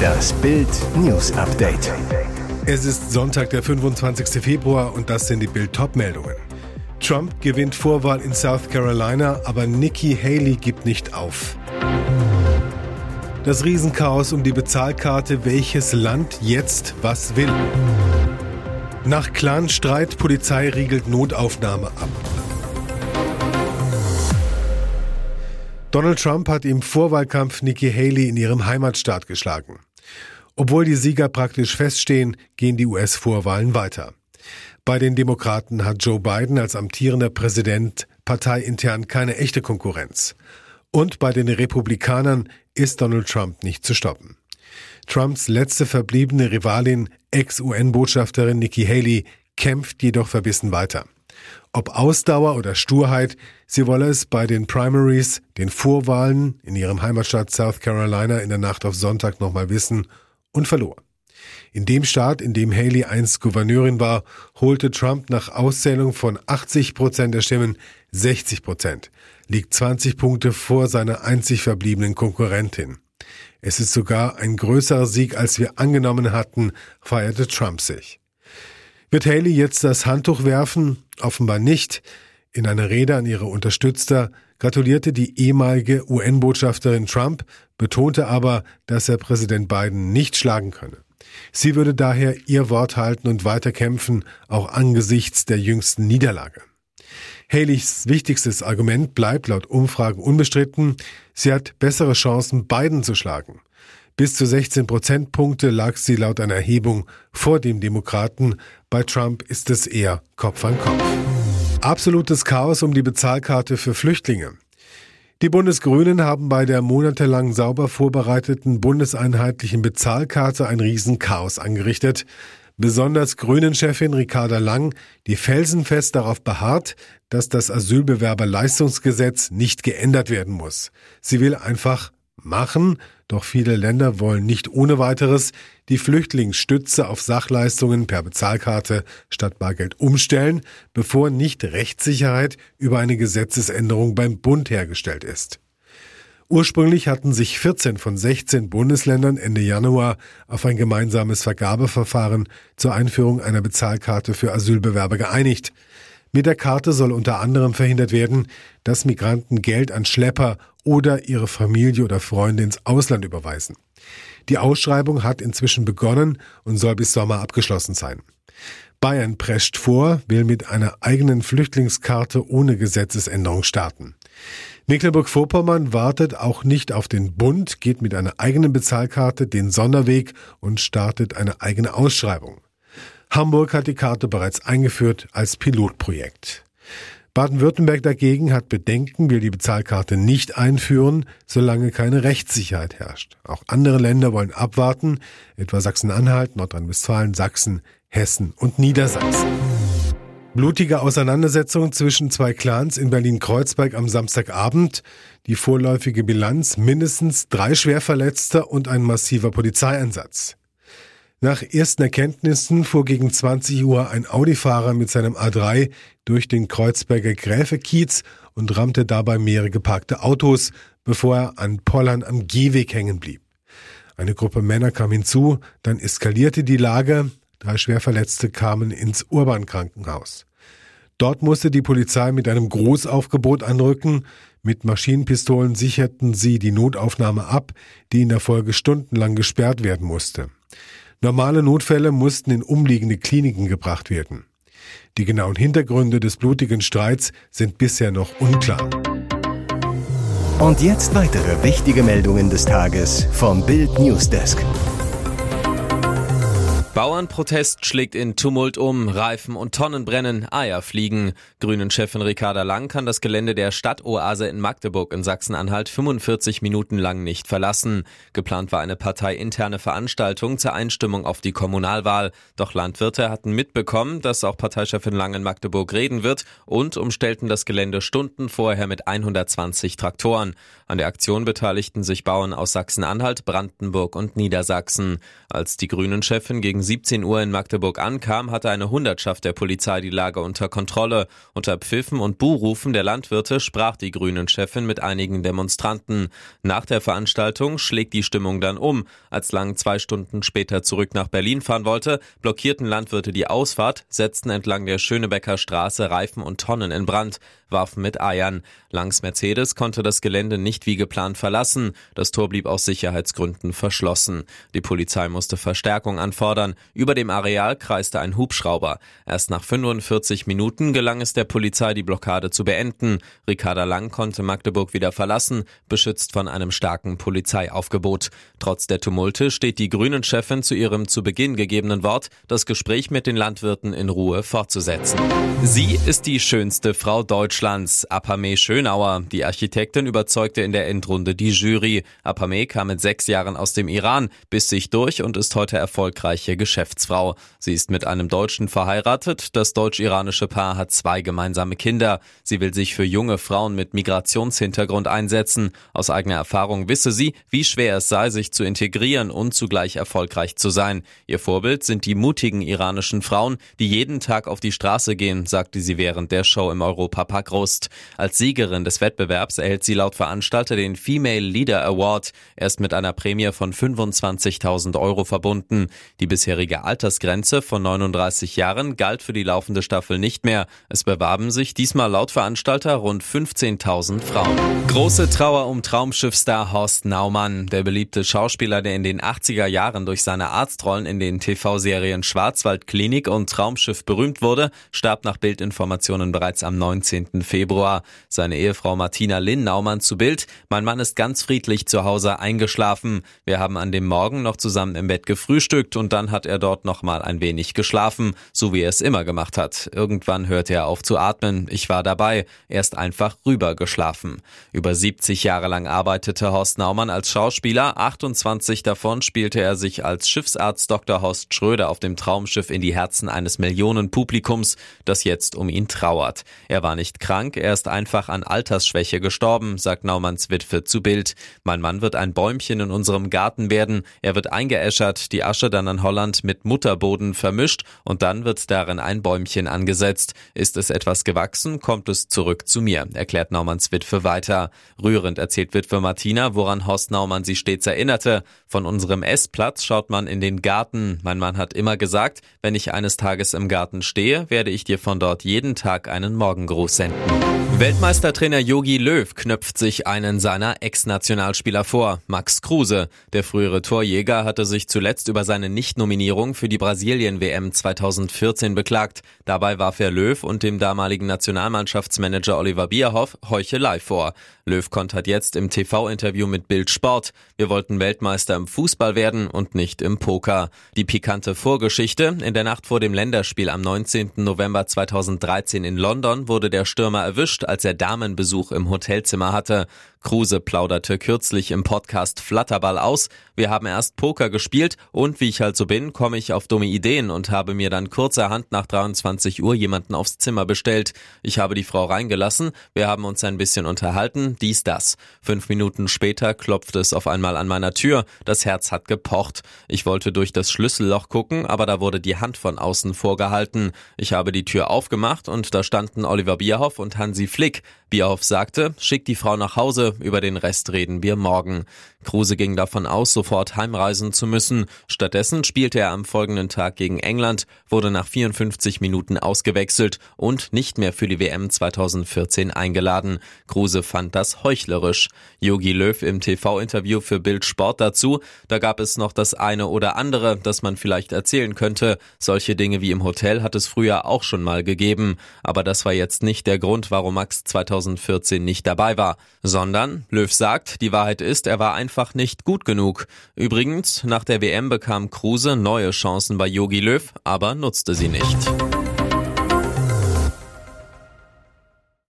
Das Bild News Update. Es ist Sonntag, der 25. Februar und das sind die Bild meldungen Trump gewinnt Vorwahl in South Carolina, aber Nikki Haley gibt nicht auf. Das Riesenchaos um die Bezahlkarte, welches Land jetzt was will. Nach Clanstreit, Polizei riegelt Notaufnahme ab. Donald Trump hat im Vorwahlkampf Nikki Haley in ihrem Heimatstaat geschlagen. Obwohl die Sieger praktisch feststehen, gehen die US-Vorwahlen weiter. Bei den Demokraten hat Joe Biden als amtierender Präsident parteiintern keine echte Konkurrenz. Und bei den Republikanern ist Donald Trump nicht zu stoppen. Trumps letzte verbliebene Rivalin, Ex-UN-Botschafterin Nikki Haley, kämpft jedoch verbissen weiter. Ob Ausdauer oder Sturheit, sie wolle es bei den Primaries, den Vorwahlen in ihrem Heimatstaat South Carolina in der Nacht auf Sonntag nochmal wissen und verlor. In dem Staat, in dem Haley einst Gouverneurin war, holte Trump nach Auszählung von 80 Prozent der Stimmen 60 Prozent, liegt 20 Punkte vor seiner einzig verbliebenen Konkurrentin. Es ist sogar ein größerer Sieg, als wir angenommen hatten, feierte Trump sich. Wird Haley jetzt das Handtuch werfen? Offenbar nicht. In einer Rede an ihre Unterstützer gratulierte die ehemalige UN-Botschafterin Trump, betonte aber, dass er Präsident Biden nicht schlagen könne. Sie würde daher ihr Wort halten und weiter kämpfen, auch angesichts der jüngsten Niederlage. Haleys wichtigstes Argument bleibt laut Umfragen unbestritten. Sie hat bessere Chancen, Biden zu schlagen. Bis zu 16 Prozentpunkte lag sie laut einer Erhebung vor dem Demokraten. Bei Trump ist es eher Kopf an Kopf. Absolutes Chaos um die Bezahlkarte für Flüchtlinge. Die Bundesgrünen haben bei der monatelang sauber vorbereiteten bundeseinheitlichen Bezahlkarte ein Riesenchaos angerichtet. Besonders Grünen-Chefin Ricarda Lang, die felsenfest darauf beharrt, dass das Asylbewerberleistungsgesetz nicht geändert werden muss. Sie will einfach machen, doch viele Länder wollen nicht ohne weiteres die Flüchtlingsstütze auf Sachleistungen per Bezahlkarte statt Bargeld umstellen, bevor nicht Rechtssicherheit über eine Gesetzesänderung beim Bund hergestellt ist. Ursprünglich hatten sich 14 von 16 Bundesländern Ende Januar auf ein gemeinsames Vergabeverfahren zur Einführung einer Bezahlkarte für Asylbewerber geeinigt. Mit der Karte soll unter anderem verhindert werden, dass Migranten Geld an Schlepper oder ihre Familie oder Freunde ins Ausland überweisen. Die Ausschreibung hat inzwischen begonnen und soll bis Sommer abgeschlossen sein. Bayern prescht vor, will mit einer eigenen Flüchtlingskarte ohne Gesetzesänderung starten. Mecklenburg-Vorpommern wartet auch nicht auf den Bund, geht mit einer eigenen Bezahlkarte den Sonderweg und startet eine eigene Ausschreibung. Hamburg hat die Karte bereits eingeführt als Pilotprojekt. Baden-Württemberg dagegen hat Bedenken, will die Bezahlkarte nicht einführen, solange keine Rechtssicherheit herrscht. Auch andere Länder wollen abwarten, etwa Sachsen-Anhalt, Nordrhein-Westfalen, Sachsen, Hessen und Niedersachsen. Blutige Auseinandersetzung zwischen zwei Clans in Berlin-Kreuzberg am Samstagabend. Die vorläufige Bilanz mindestens drei Schwerverletzte und ein massiver Polizeieinsatz. Nach ersten Erkenntnissen fuhr gegen 20 Uhr ein Audi-Fahrer mit seinem A3 durch den Kreuzberger Gräfekiez und rammte dabei mehrere geparkte Autos, bevor er an Pollern am Gehweg hängen blieb. Eine Gruppe Männer kam hinzu, dann eskalierte die Lage, drei Schwerverletzte kamen ins Urban-Krankenhaus. Dort musste die Polizei mit einem Großaufgebot anrücken, mit Maschinenpistolen sicherten sie die Notaufnahme ab, die in der Folge stundenlang gesperrt werden musste. Normale Notfälle mussten in umliegende Kliniken gebracht werden. Die genauen Hintergründe des blutigen Streits sind bisher noch unklar. Und jetzt weitere wichtige Meldungen des Tages vom Bild Newsdesk. Bauernprotest schlägt in Tumult um, Reifen und Tonnen brennen, Eier fliegen. Grünen-Chefin Ricarda Lang kann das Gelände der Stadtoase in Magdeburg in Sachsen-Anhalt 45 Minuten lang nicht verlassen. Geplant war eine parteiinterne Veranstaltung zur Einstimmung auf die Kommunalwahl. Doch Landwirte hatten mitbekommen, dass auch Parteichefin Lang in Magdeburg reden wird und umstellten das Gelände Stunden vorher mit 120 Traktoren. An der Aktion beteiligten sich Bauern aus Sachsen-Anhalt, Brandenburg und Niedersachsen. Als die Grünen-Chefin gegen 17 Uhr in Magdeburg ankam, hatte eine Hundertschaft der Polizei die Lage unter Kontrolle. Unter Pfiffen und Buhrufen der Landwirte sprach die Grünen-Chefin mit einigen Demonstranten. Nach der Veranstaltung schlägt die Stimmung dann um. Als Lang zwei Stunden später zurück nach Berlin fahren wollte, blockierten Landwirte die Ausfahrt, setzten entlang der Schönebecker Straße Reifen und Tonnen in Brand, warfen mit Eiern. Langs Mercedes konnte das Gelände nicht wie geplant verlassen. Das Tor blieb aus Sicherheitsgründen verschlossen. Die Polizei musste Verstärkung anfordern. Über dem Areal kreiste ein Hubschrauber. Erst nach 45 Minuten gelang es der Polizei, die Blockade zu beenden. Ricarda Lang konnte Magdeburg wieder verlassen, beschützt von einem starken Polizeiaufgebot. Trotz der Tumulte steht die Grünen-Chefin zu ihrem zu Beginn gegebenen Wort, das Gespräch mit den Landwirten in Ruhe fortzusetzen. Sie ist die schönste Frau Deutschlands, Apame Schönauer. Die Architektin überzeugte in der Endrunde die Jury. Apame kam mit sechs Jahren aus dem Iran, biss sich durch und ist heute erfolgreiche Geschäftsfrau. Sie ist mit einem Deutschen verheiratet. Das deutsch-iranische Paar hat zwei gemeinsame Kinder. Sie will sich für junge Frauen mit Migrationshintergrund einsetzen. Aus eigener Erfahrung wisse sie, wie schwer es sei, sich zu integrieren und zugleich erfolgreich zu sein. Ihr Vorbild sind die mutigen iranischen Frauen, die jeden Tag auf die Straße gehen, sagte sie während der Show im Europapark Rust. Als Siegerin des Wettbewerbs erhält sie laut Veranstalter den Female Leader Award. Er ist mit einer Prämie von 25.000 Euro verbunden. Die bisherige Altersgrenze von 39 Jahren galt für die laufende Staffel nicht mehr. Es bewarben sich diesmal laut Veranstalter rund 15.000 Frauen. Große Trauer um Traumschiffstar Horst Naumann. Der beliebte Schauspieler, der in den 80er Jahren durch seine Arztrollen in den TV-Serien Schwarzwaldklinik und Traumschiff berühmt wurde, starb nach Bildinformationen bereits am 19. Februar. Seine Ehefrau Martina Lynn Naumann zu Bild. Mein Mann ist ganz friedlich zu Hause eingeschlafen. Wir haben an dem Morgen noch zusammen im Bett gefrühstückt und dann hat er dort noch mal ein wenig geschlafen, so wie er es immer gemacht hat. Irgendwann hörte er auf zu atmen. Ich war dabei. Er ist einfach rüber geschlafen. Über 70 Jahre lang arbeitete Horst Naumann als Schauspieler. 28 davon spielte er sich als Schiffsarzt Dr. Horst Schröder auf dem Traumschiff in die Herzen eines Millionenpublikums, das jetzt um ihn trauert. Er war nicht krank, er ist einfach an Altersschwäche gestorben, sagt Naumanns Witwe zu Bild. Mein Mann wird ein Bäumchen in unserem Garten werden. Er wird eingeäschert, die Asche dann an Holland mit Mutterboden vermischt und dann wird darin ein Bäumchen angesetzt. Ist es etwas gewachsen, kommt es zurück zu mir, erklärt Naumanns Witwe weiter. Rührend erzählt Witwe Martina, woran Horst Naumann sie stets erinnerte. Von unserem Essplatz schaut man in den Garten. Mein Mann hat immer gesagt, wenn ich eines Tages im Garten stehe, werde ich dir von dort jeden Tag einen Morgengruß senden. Weltmeistertrainer Yogi Löw knöpft sich einen seiner Ex-Nationalspieler vor, Max Kruse. Der frühere Torjäger hatte sich zuletzt über seine Nichtnominierung für die Brasilien-WM 2014 beklagt. Dabei warf er Löw und dem damaligen Nationalmannschaftsmanager Oliver Bierhoff Heuchelei vor. Löw kontert jetzt im TV-Interview mit Bild Sport. Wir wollten Weltmeister im Fußball werden und nicht im Poker. Die pikante Vorgeschichte. In der Nacht vor dem Länderspiel am 19. November 2013 in London wurde der Stürmer erwischt, als er Damenbesuch im Hotelzimmer hatte. Kruse plauderte kürzlich im Podcast Flatterball aus. Wir haben erst Poker gespielt und wie ich halt so bin, komme ich auf dumme Ideen und habe mir dann kurzerhand nach 23 Uhr jemanden aufs Zimmer bestellt. Ich habe die Frau reingelassen, wir haben uns ein bisschen unterhalten, dies, das. Fünf Minuten später klopfte es auf einmal an meiner Tür, das Herz hat gepocht. Ich wollte durch das Schlüsselloch gucken, aber da wurde die Hand von außen vorgehalten. Ich habe die Tür aufgemacht und da standen Oliver Bierhoff und Hansi Flick. Bierhoff sagte, schick die Frau nach Hause, über den Rest reden wir morgen. Kruse ging davon aus, sofort heimreisen zu müssen. Stattdessen spielte er am folgenden Tag gegen England, wurde nach 54 Minuten ausgewechselt und nicht mehr für die WM 2014 eingeladen. Kruse fand das heuchlerisch. Yogi Löw im TV-Interview für Bild Sport dazu, da gab es noch das eine oder andere, das man vielleicht erzählen könnte. Solche Dinge wie im Hotel hat es früher auch schon mal gegeben. Aber das war jetzt nicht der Grund, warum Max 2014 nicht dabei war, sondern, Löw sagt, die Wahrheit ist, er war einfach nicht gut genug. Übrigens, nach der WM bekam Kruse neue Chancen bei Yogi Löw, aber nutzte sie nicht.